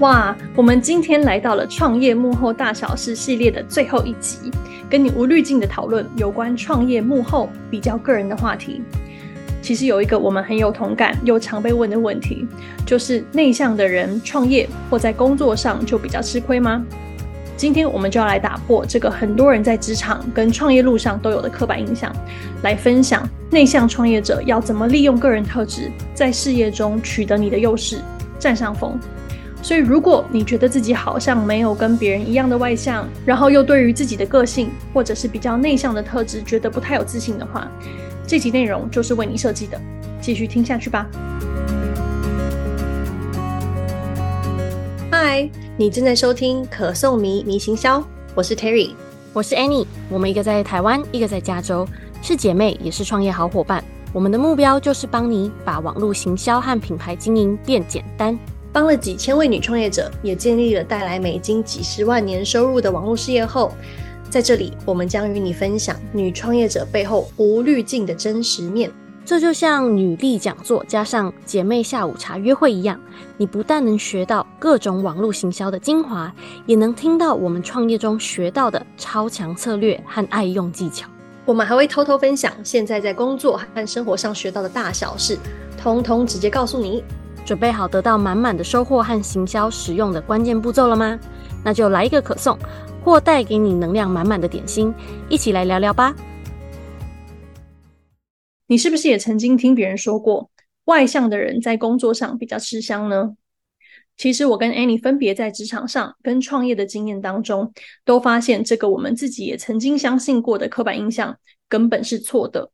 哇，我们今天来到了创业幕后大小事系列的最后一集，跟你无滤镜的讨论有关创业幕后比较个人的话题。其实有一个我们很有同感又常被问的问题，就是内向的人创业或在工作上就比较吃亏吗？今天我们就要来打破这个很多人在职场跟创业路上都有的刻板印象，来分享内向创业者要怎么利用个人特质，在事业中取得你的优势，占上风。所以，如果你觉得自己好像没有跟别人一样的外向，然后又对于自己的个性或者是比较内向的特质觉得不太有自信的话，这集内容就是为你设计的。继续听下去吧。嗨，你正在收听可颂迷迷行销，我是 Terry，我是 Annie，我们一个在台湾，一个在加州，是姐妹，也是创业好伙伴。我们的目标就是帮你把网络行销和品牌经营变简单。帮了几千位女创业者，也建立了带来美金几十万年收入的网络事业后，在这里，我们将与你分享女创业者背后无滤镜的真实面。这就像女力讲座加上姐妹下午茶约会一样，你不但能学到各种网络行销的精华，也能听到我们创业中学到的超强策略和爱用技巧。我们还会偷偷分享现在在工作和生活上学到的大小事，通通直接告诉你。准备好得到满满的收获和行销实用的关键步骤了吗？那就来一个可颂，或带给你能量满满的点心，一起来聊聊吧。你是不是也曾经听别人说过，外向的人在工作上比较吃香呢？其实我跟 Annie 分别在职场上跟创业的经验当中，都发现这个我们自己也曾经相信过的刻板印象根本是错的。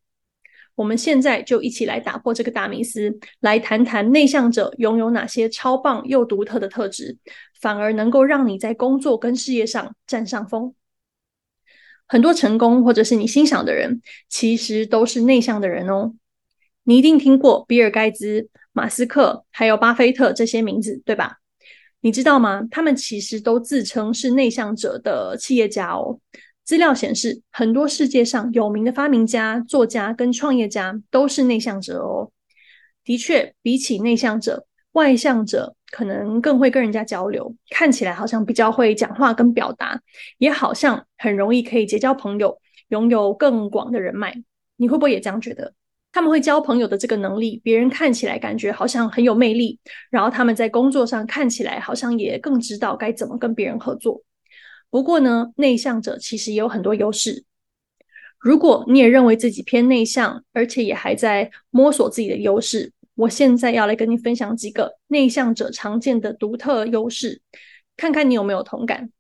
我们现在就一起来打破这个大迷思，来谈谈内向者拥有哪些超棒又独特的特质，反而能够让你在工作跟事业上占上风。很多成功或者是你欣赏的人，其实都是内向的人哦。你一定听过比尔盖茨、马斯克还有巴菲特这些名字，对吧？你知道吗？他们其实都自称是内向者的企业家哦。资料显示，很多世界上有名的发明家、作家跟创业家都是内向者哦。的确，比起内向者，外向者可能更会跟人家交流，看起来好像比较会讲话跟表达，也好像很容易可以结交朋友，拥有更广的人脉。你会不会也这样觉得？他们会交朋友的这个能力，别人看起来感觉好像很有魅力，然后他们在工作上看起来好像也更知道该怎么跟别人合作。不过呢，内向者其实也有很多优势。如果你也认为自己偏内向，而且也还在摸索自己的优势，我现在要来跟你分享几个内向者常见的独特优势，看看你有没有同感，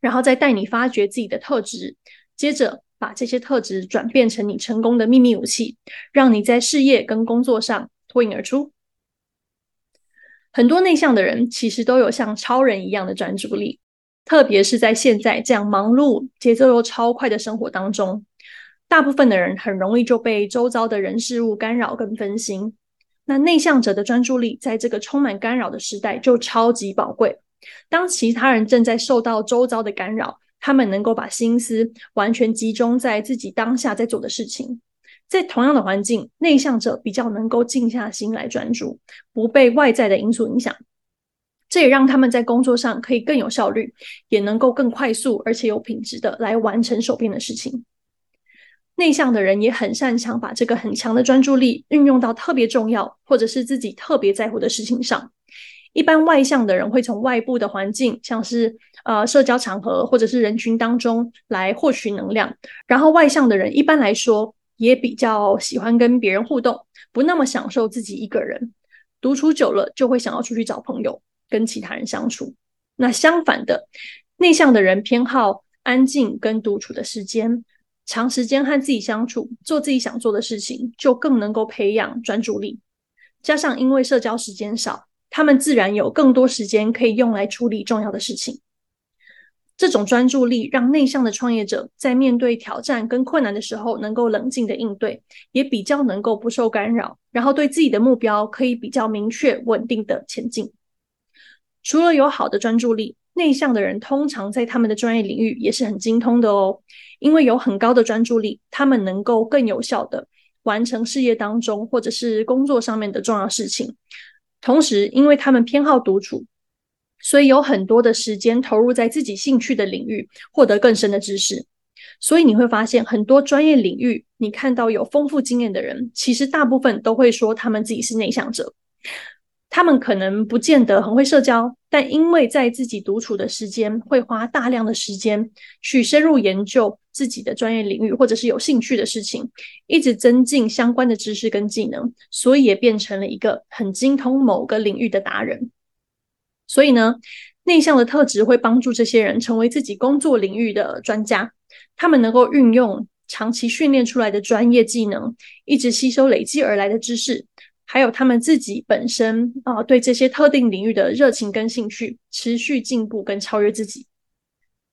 然后再带你发掘自己的特质，接着把这些特质转变成你成功的秘密武器，让你在事业跟工作上脱颖而出。很多内向的人其实都有像超人一样的专注力。特别是在现在这样忙碌、节奏又超快的生活当中，大部分的人很容易就被周遭的人事物干扰跟分心。那内向者的专注力在这个充满干扰的时代就超级宝贵。当其他人正在受到周遭的干扰，他们能够把心思完全集中在自己当下在做的事情。在同样的环境，内向者比较能够静下心来专注，不被外在的因素影响。这也让他们在工作上可以更有效率，也能够更快速而且有品质的来完成手边的事情。内向的人也很擅长把这个很强的专注力运用到特别重要或者是自己特别在乎的事情上。一般外向的人会从外部的环境，像是呃社交场合或者是人群当中来获取能量。然后外向的人一般来说也比较喜欢跟别人互动，不那么享受自己一个人。独处久了就会想要出去找朋友。跟其他人相处，那相反的，内向的人偏好安静跟独处的时间，长时间和自己相处，做自己想做的事情，就更能够培养专注力。加上因为社交时间少，他们自然有更多时间可以用来处理重要的事情。这种专注力让内向的创业者在面对挑战跟困难的时候，能够冷静的应对，也比较能够不受干扰，然后对自己的目标可以比较明确、稳定的前进。除了有好的专注力，内向的人通常在他们的专业领域也是很精通的哦。因为有很高的专注力，他们能够更有效地完成事业当中或者是工作上面的重要事情。同时，因为他们偏好独处，所以有很多的时间投入在自己兴趣的领域，获得更深的知识。所以你会发现，很多专业领域，你看到有丰富经验的人，其实大部分都会说他们自己是内向者。他们可能不见得很会社交，但因为在自己独处的时间，会花大量的时间去深入研究自己的专业领域，或者是有兴趣的事情，一直增进相关的知识跟技能，所以也变成了一个很精通某个领域的达人。所以呢，内向的特质会帮助这些人成为自己工作领域的专家。他们能够运用长期训练出来的专业技能，一直吸收累积而来的知识，还有他们自己本身啊、呃、对这些特定领域的热情跟兴趣，持续进步跟超越自己。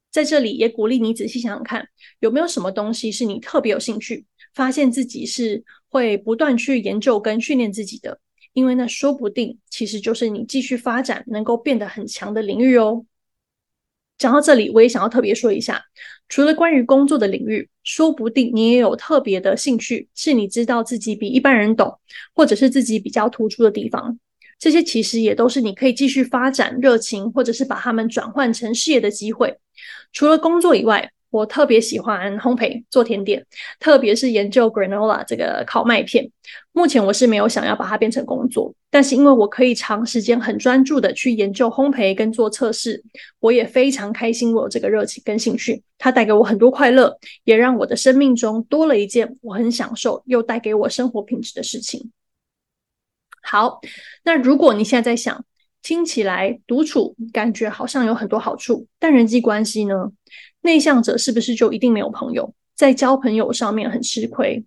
在这里也鼓励你仔细想想看，有没有什么东西是你特别有兴趣，发现自己是会不断去研究跟训练自己的。因为那说不定其实就是你继续发展能够变得很强的领域哦。讲到这里，我也想要特别说一下，除了关于工作的领域，说不定你也有特别的兴趣，是你知道自己比一般人懂，或者是自己比较突出的地方。这些其实也都是你可以继续发展热情，或者是把它们转换成事业的机会。除了工作以外，我特别喜欢烘焙做甜点，特别是研究 granola 这个烤麦片。目前我是没有想要把它变成工作，但是因为我可以长时间很专注的去研究烘焙跟做测试，我也非常开心。我有这个热情跟兴趣，它带给我很多快乐，也让我的生命中多了一件我很享受又带给我生活品质的事情。好，那如果你现在在想，听起来独处感觉好像有很多好处，但人际关系呢？内向者是不是就一定没有朋友，在交朋友上面很吃亏？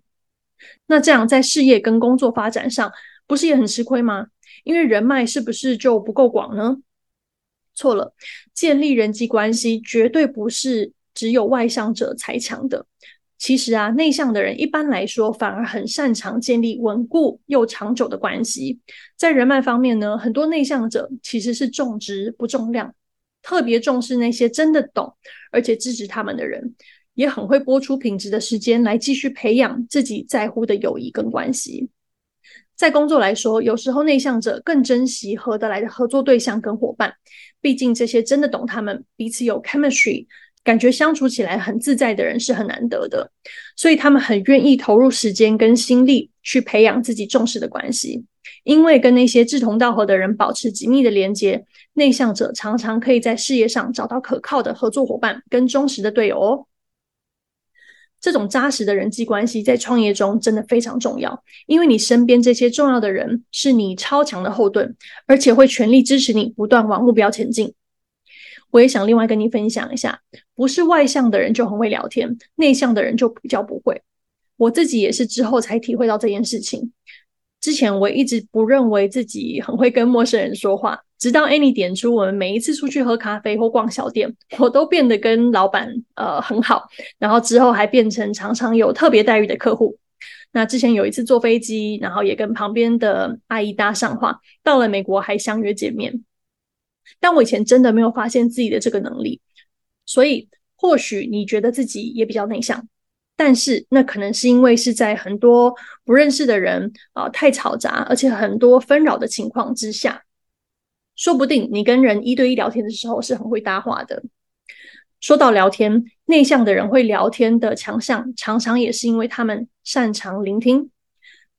那这样在事业跟工作发展上，不是也很吃亏吗？因为人脉是不是就不够广呢？错了，建立人际关系绝对不是只有外向者才强的。其实啊，内向的人一般来说反而很擅长建立稳固又长久的关系。在人脉方面呢，很多内向者其实是重质不重量。特别重视那些真的懂而且支持他们的人，也很会拨出品质的时间来继续培养自己在乎的友谊跟关系。在工作来说，有时候内向者更珍惜合得来的合作对象跟伙伴，毕竟这些真的懂他们、彼此有 chemistry、感觉相处起来很自在的人是很难得的，所以他们很愿意投入时间跟心力去培养自己重视的关系。因为跟那些志同道合的人保持紧密的连接，内向者常常可以在事业上找到可靠的合作伙伴跟忠实的队友哦。这种扎实的人际关系在创业中真的非常重要，因为你身边这些重要的人是你超强的后盾，而且会全力支持你不断往目标前进。我也想另外跟你分享一下，不是外向的人就很会聊天，内向的人就比较不会。我自己也是之后才体会到这件事情。之前我一直不认为自己很会跟陌生人说话，直到 Annie 点出我们每一次出去喝咖啡或逛小店，我都变得跟老板呃很好，然后之后还变成常常有特别待遇的客户。那之前有一次坐飞机，然后也跟旁边的阿姨搭上话，到了美国还相约见面。但我以前真的没有发现自己的这个能力，所以或许你觉得自己也比较内向。但是那可能是因为是在很多不认识的人啊、太嘈杂，而且很多纷扰的情况之下，说不定你跟人一对一聊天的时候是很会搭话的。说到聊天，内向的人会聊天的强项，常常也是因为他们擅长聆听，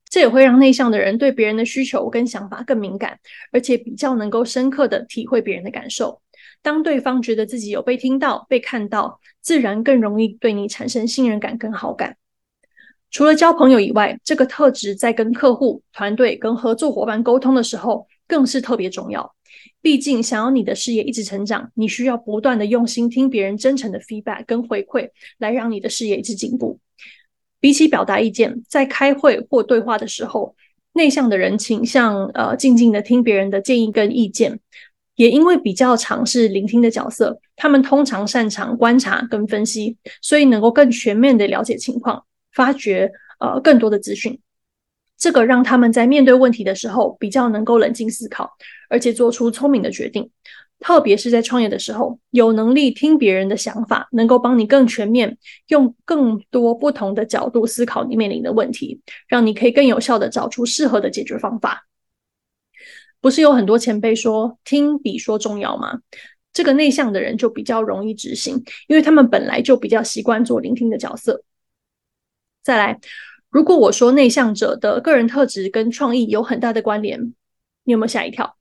这也会让内向的人对别人的需求跟想法更敏感，而且比较能够深刻的体会别人的感受。当对方觉得自己有被听到、被看到，自然更容易对你产生信任感跟好感。除了交朋友以外，这个特质在跟客户、团队跟合作伙伴沟通的时候更是特别重要。毕竟，想要你的事业一直成长，你需要不断的用心听别人真诚的 feedback 跟回馈，来让你的事业一直进步。比起表达意见，在开会或对话的时候，内向的人倾向呃静静的听别人的建议跟意见。也因为比较常是聆听的角色，他们通常擅长观察跟分析，所以能够更全面的了解情况，发掘呃更多的资讯。这个让他们在面对问题的时候比较能够冷静思考，而且做出聪明的决定。特别是在创业的时候，有能力听别人的想法，能够帮你更全面，用更多不同的角度思考你面临的问题，让你可以更有效的找出适合的解决方法。不是有很多前辈说听比说重要吗？这个内向的人就比较容易执行，因为他们本来就比较习惯做聆听的角色。再来，如果我说内向者的个人特质跟创意有很大的关联，你有没有吓一跳？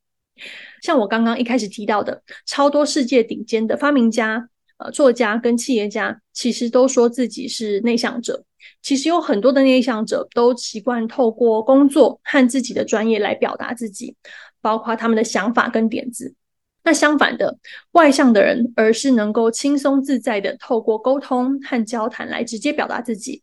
像我刚刚一开始提到的，超多世界顶尖的发明家、呃作家跟企业家，其实都说自己是内向者。其实有很多的内向者都习惯透过工作和自己的专业来表达自己，包括他们的想法跟点子。那相反的，外向的人而是能够轻松自在的透过沟通和交谈来直接表达自己。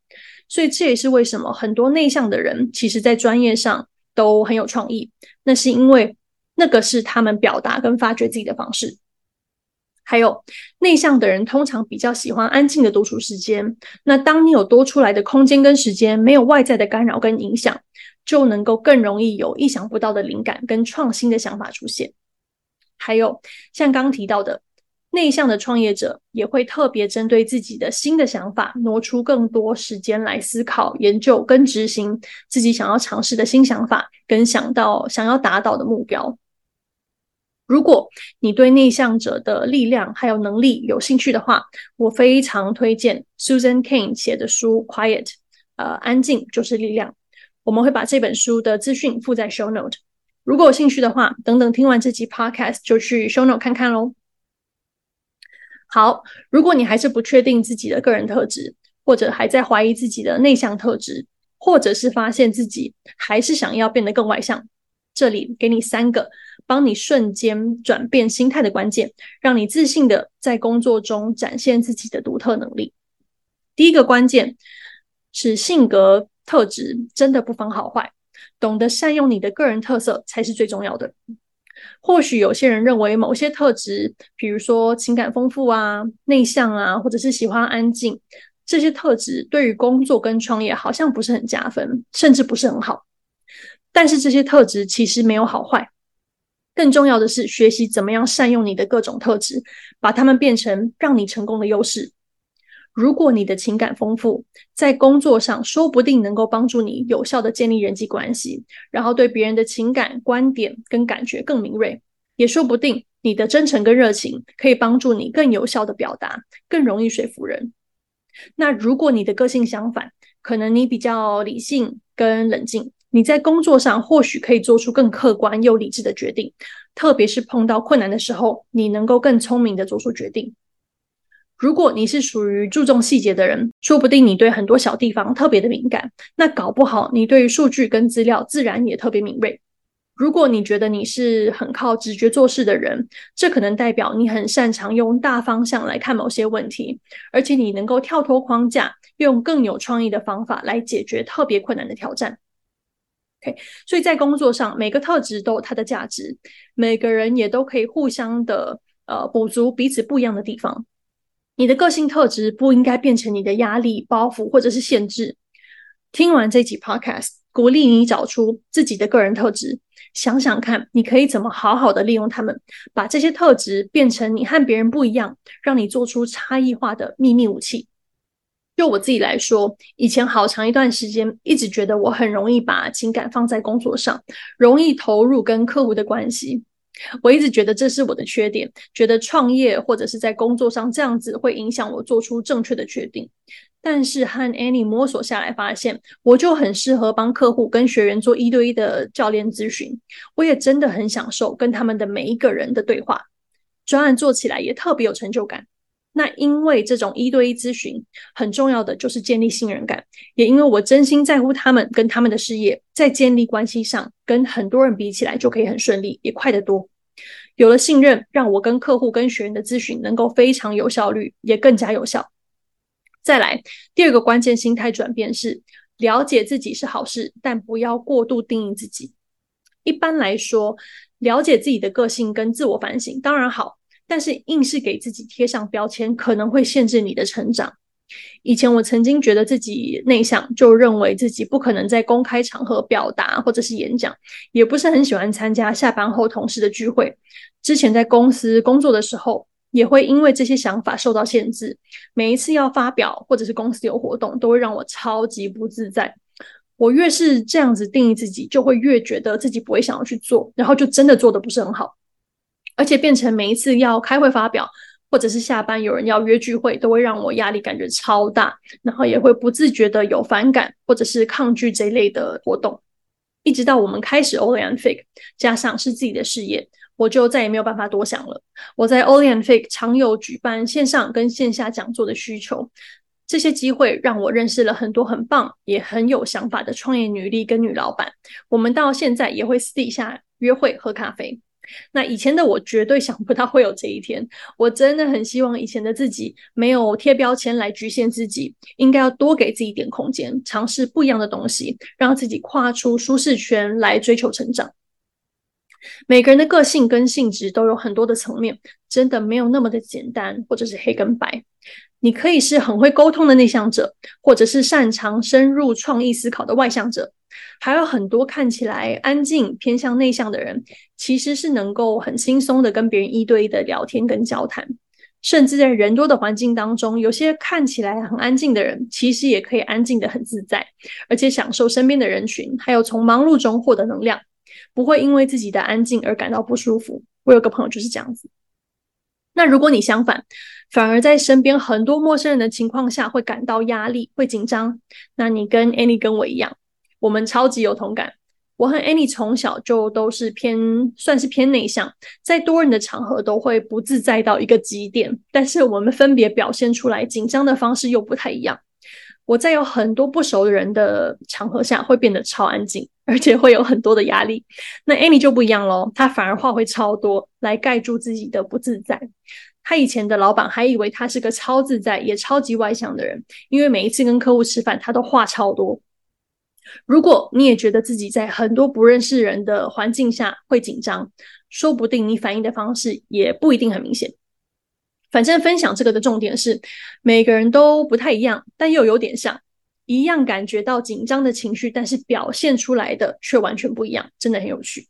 所以这也是为什么很多内向的人，其实在专业上都很有创意。那是因为那个是他们表达跟发掘自己的方式。还有内向的人通常比较喜欢安静的独处时间。那当你有多出来的空间跟时间，没有外在的干扰跟影响，就能够更容易有意想不到的灵感跟创新的想法出现。还有像刚提到的，内向的创业者也会特别针对自己的新的想法，挪出更多时间来思考、研究跟执行自己想要尝试的新想法，跟想到想要达到的目标。如果你对内向者的力量还有能力有兴趣的话，我非常推荐 Susan Cain 写的书《Quiet》，呃，安静就是力量。我们会把这本书的资讯附在 Show Note。如果有兴趣的话，等等听完这集 Podcast 就去 Show Note 看看喽。好，如果你还是不确定自己的个人特质，或者还在怀疑自己的内向特质，或者是发现自己还是想要变得更外向，这里给你三个。帮你瞬间转变心态的关键，让你自信的在工作中展现自己的独特能力。第一个关键是性格特质真的不分好坏，懂得善用你的个人特色才是最重要的。或许有些人认为某些特质，比如说情感丰富啊、内向啊，或者是喜欢安静，这些特质对于工作跟创业好像不是很加分，甚至不是很好。但是这些特质其实没有好坏。更重要的是，学习怎么样善用你的各种特质，把它们变成让你成功的优势。如果你的情感丰富，在工作上说不定能够帮助你有效地建立人际关系，然后对别人的情感观点跟感觉更敏锐。也说不定你的真诚跟热情可以帮助你更有效地表达，更容易说服人。那如果你的个性相反，可能你比较理性跟冷静。你在工作上或许可以做出更客观又理智的决定，特别是碰到困难的时候，你能够更聪明地做出决定。如果你是属于注重细节的人，说不定你对很多小地方特别的敏感，那搞不好你对于数据跟资料自然也特别敏锐。如果你觉得你是很靠直觉做事的人，这可能代表你很擅长用大方向来看某些问题，而且你能够跳脱框架，用更有创意的方法来解决特别困难的挑战。OK，所以在工作上，每个特质都有它的价值，每个人也都可以互相的呃补足彼此不一样的地方。你的个性特质不应该变成你的压力、包袱或者是限制。听完这集 Podcast，鼓励你找出自己的个人特质，想想看你可以怎么好好的利用它们，把这些特质变成你和别人不一样，让你做出差异化的秘密武器。就我自己来说，以前好长一段时间，一直觉得我很容易把情感放在工作上，容易投入跟客户的关系。我一直觉得这是我的缺点，觉得创业或者是在工作上这样子会影响我做出正确的决定。但是和 Annie 摸索下来，发现我就很适合帮客户跟学员做一对一的教练咨询。我也真的很享受跟他们的每一个人的对话，专案做起来也特别有成就感。那因为这种一对一咨询很重要的就是建立信任感，也因为我真心在乎他们跟他们的事业，在建立关系上跟很多人比起来就可以很顺利，也快得多。有了信任，让我跟客户跟学员的咨询能够非常有效率，也更加有效。再来，第二个关键心态转变是了解自己是好事，但不要过度定义自己。一般来说，了解自己的个性跟自我反省当然好。但是硬是给自己贴上标签，可能会限制你的成长。以前我曾经觉得自己内向，就认为自己不可能在公开场合表达或者是演讲，也不是很喜欢参加下班后同事的聚会。之前在公司工作的时候，也会因为这些想法受到限制。每一次要发表或者是公司有活动，都会让我超级不自在。我越是这样子定义自己，就会越觉得自己不会想要去做，然后就真的做得不是很好，而且变成每一次要开会发表，或者是下班有人要约聚会，都会让我压力感觉超大，然后也会不自觉的有反感或者是抗拒这一类的活动。一直到我们开始 Oli and Fig，加上是自己的事业，我就再也没有办法多想了。我在 Oli and Fig 常有举办线上跟线下讲座的需求。这些机会让我认识了很多很棒也很有想法的创业女力跟女老板。我们到现在也会私底下约会喝咖啡。那以前的我绝对想不到会有这一天。我真的很希望以前的自己没有贴标签来局限自己，应该要多给自己一点空间，尝试不一样的东西，让自己跨出舒适圈来追求成长。每个人的个性跟性质都有很多的层面，真的没有那么的简单，或者是黑跟白。你可以是很会沟通的内向者，或者是擅长深入创意思考的外向者，还有很多看起来安静、偏向内向的人，其实是能够很轻松的跟别人一对一的聊天跟交谈，甚至在人多的环境当中，有些看起来很安静的人，其实也可以安静得很自在，而且享受身边的人群，还有从忙碌中获得能量，不会因为自己的安静而感到不舒服。我有个朋友就是这样子。那如果你相反，反而在身边很多陌生人的情况下会感到压力、会紧张，那你跟 Annie 跟我一样，我们超级有同感。我和 Annie 从小就都是偏算是偏内向，在多人的场合都会不自在到一个极点，但是我们分别表现出来紧张的方式又不太一样。我在有很多不熟的人的场合下会变得超安静，而且会有很多的压力。那 Annie 就不一样喽，她反而话会超多，来盖住自己的不自在。她以前的老板还以为她是个超自在也超级外向的人，因为每一次跟客户吃饭，她都话超多。如果你也觉得自己在很多不认识人的环境下会紧张，说不定你反应的方式也不一定很明显。反正分享这个的重点是，每个人都不太一样，但又有点像，一样感觉到紧张的情绪，但是表现出来的却完全不一样，真的很有趣。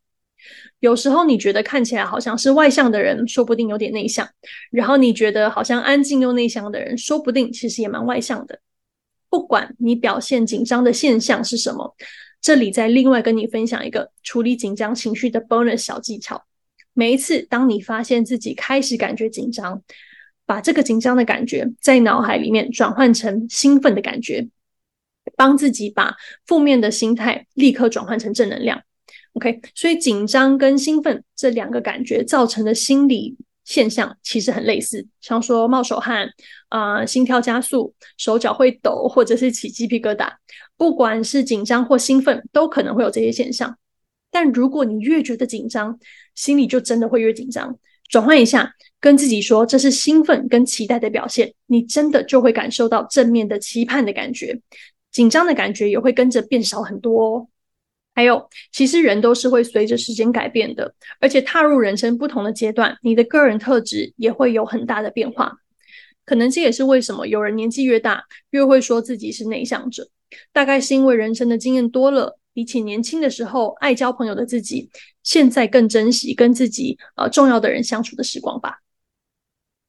有时候你觉得看起来好像是外向的人，说不定有点内向；然后你觉得好像安静又内向的人，说不定其实也蛮外向的。不管你表现紧张的现象是什么，这里再另外跟你分享一个处理紧张情绪的 bonus 小技巧。每一次当你发现自己开始感觉紧张，把这个紧张的感觉在脑海里面转换成兴奋的感觉，帮自己把负面的心态立刻转换成正能量。OK，所以紧张跟兴奋这两个感觉造成的心理现象其实很类似，像说冒手汗啊、心跳加速、手脚会抖，或者是起鸡皮疙瘩。不管是紧张或兴奋，都可能会有这些现象。但如果你越觉得紧张，心里就真的会越紧张。转换一下，跟自己说这是兴奋跟期待的表现，你真的就会感受到正面的期盼的感觉，紧张的感觉也会跟着变少很多哦。还有，其实人都是会随着时间改变的，而且踏入人生不同的阶段，你的个人特质也会有很大的变化。可能这也是为什么有人年纪越大，越会说自己是内向者，大概是因为人生的经验多了。比起年轻的时候爱交朋友的自己，现在更珍惜跟自己呃重要的人相处的时光吧。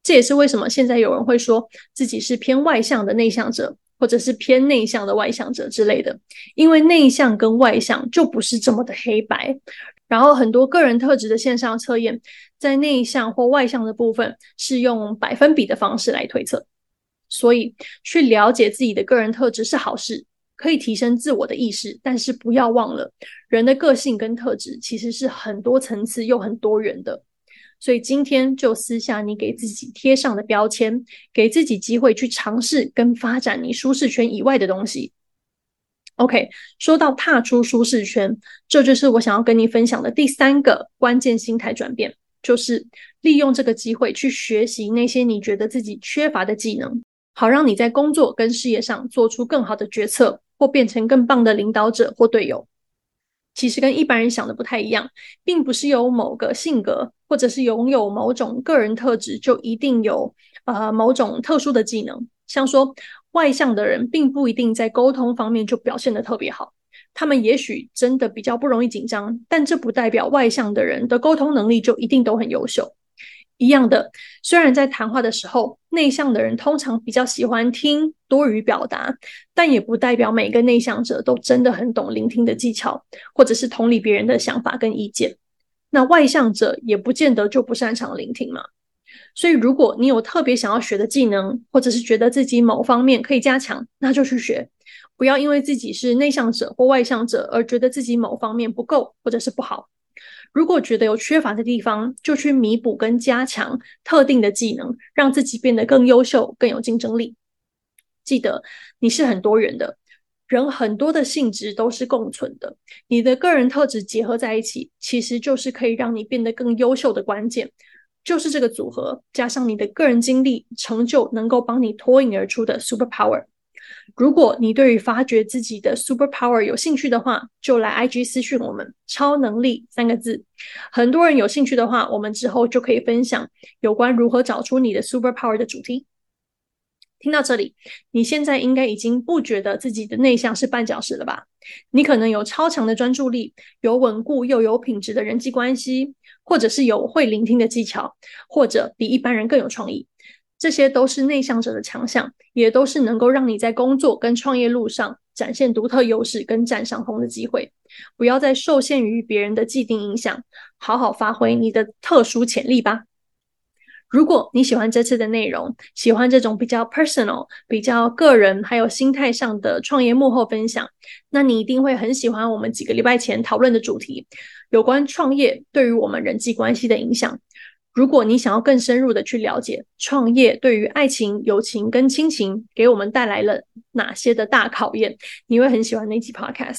这也是为什么现在有人会说自己是偏外向的内向者，或者是偏内向的外向者之类的。因为内向跟外向就不是这么的黑白。然后很多个人特质的线上测验，在内向或外向的部分是用百分比的方式来推测。所以去了解自己的个人特质是好事。可以提升自我的意识，但是不要忘了，人的个性跟特质其实是很多层次又很多元的。所以今天就撕下你给自己贴上的标签，给自己机会去尝试跟发展你舒适圈以外的东西。OK，说到踏出舒适圈，这就是我想要跟你分享的第三个关键心态转变，就是利用这个机会去学习那些你觉得自己缺乏的技能，好让你在工作跟事业上做出更好的决策。或变成更棒的领导者或队友，其实跟一般人想的不太一样，并不是有某个性格或者是拥有某种个人特质就一定有呃某种特殊的技能。像说外向的人，并不一定在沟通方面就表现的特别好，他们也许真的比较不容易紧张，但这不代表外向的人的沟通能力就一定都很优秀。一样的，虽然在谈话的时候，内向的人通常比较喜欢听多于表达，但也不代表每个内向者都真的很懂聆听的技巧，或者是同理别人的想法跟意见。那外向者也不见得就不擅长聆听嘛。所以，如果你有特别想要学的技能，或者是觉得自己某方面可以加强，那就去学。不要因为自己是内向者或外向者而觉得自己某方面不够或者是不好。如果觉得有缺乏的地方，就去弥补跟加强特定的技能，让自己变得更优秀、更有竞争力。记得你是很多元的，人很多的性质都是共存的。你的个人特质结合在一起，其实就是可以让你变得更优秀的关键。就是这个组合，加上你的个人经历、成就，能够帮你脱颖而出的 super power。如果你对于发掘自己的 super power 有兴趣的话，就来 IG 私讯我们“超能力”三个字。很多人有兴趣的话，我们之后就可以分享有关如何找出你的 super power 的主题。听到这里，你现在应该已经不觉得自己的内向是绊脚石了吧？你可能有超强的专注力，有稳固又有品质的人际关系，或者是有会聆听的技巧，或者比一般人更有创意。这些都是内向者的强项，也都是能够让你在工作跟创业路上展现独特优势跟占上风的机会。不要再受限于别人的既定影响，好好发挥你的特殊潜力吧。如果你喜欢这次的内容，喜欢这种比较 personal、比较个人，还有心态上的创业幕后分享，那你一定会很喜欢我们几个礼拜前讨论的主题，有关创业对于我们人际关系的影响。如果你想要更深入的去了解创业对于爱情、友情跟亲情给我们带来了哪些的大考验，你会很喜欢那集 Podcast。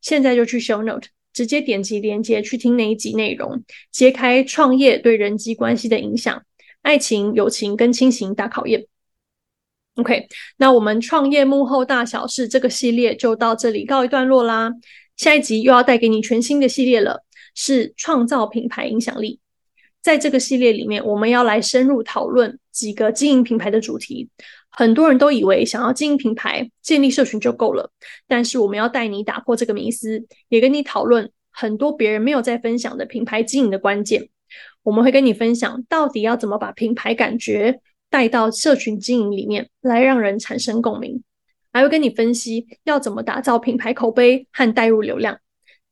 现在就去 Show Note，直接点击链接去听那一集内容，揭开创业对人际关系的影响，爱情、友情跟亲情大考验。OK，那我们创业幕后大小事这个系列就到这里告一段落啦。下一集又要带给你全新的系列了，是创造品牌影响力。在这个系列里面，我们要来深入讨论几个经营品牌的主题。很多人都以为想要经营品牌、建立社群就够了，但是我们要带你打破这个迷思，也跟你讨论很多别人没有在分享的品牌经营的关键。我们会跟你分享到底要怎么把品牌感觉带到社群经营里面来，让人产生共鸣，还会跟你分析要怎么打造品牌口碑和带入流量。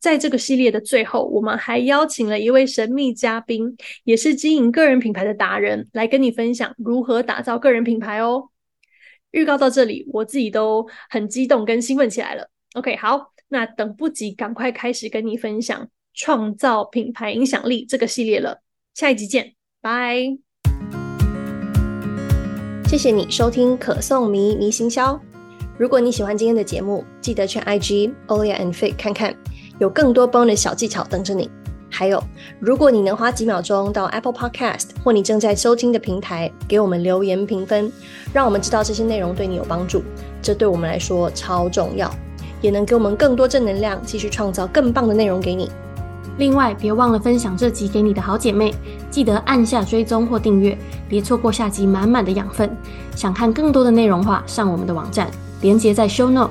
在这个系列的最后，我们还邀请了一位神秘嘉宾，也是经营个人品牌的达人，来跟你分享如何打造个人品牌哦。预告到这里，我自己都很激动跟兴奋起来了。OK，好，那等不及，赶快开始跟你分享创造品牌影响力这个系列了。下一集见，拜。谢谢你收听可颂迷迷行销。如果你喜欢今天的节目，记得去 IG Olia and Fit 看看。有更多 bonus 小技巧等着你。还有，如果你能花几秒钟到 Apple Podcast 或你正在收听的平台给我们留言评分，让我们知道这些内容对你有帮助，这对我们来说超重要，也能给我们更多正能量，继续创造更棒的内容给你。另外，别忘了分享这集给你的好姐妹，记得按下追踪或订阅，别错过下集满满的养分。想看更多的内容话，上我们的网站，连结在 Show Note。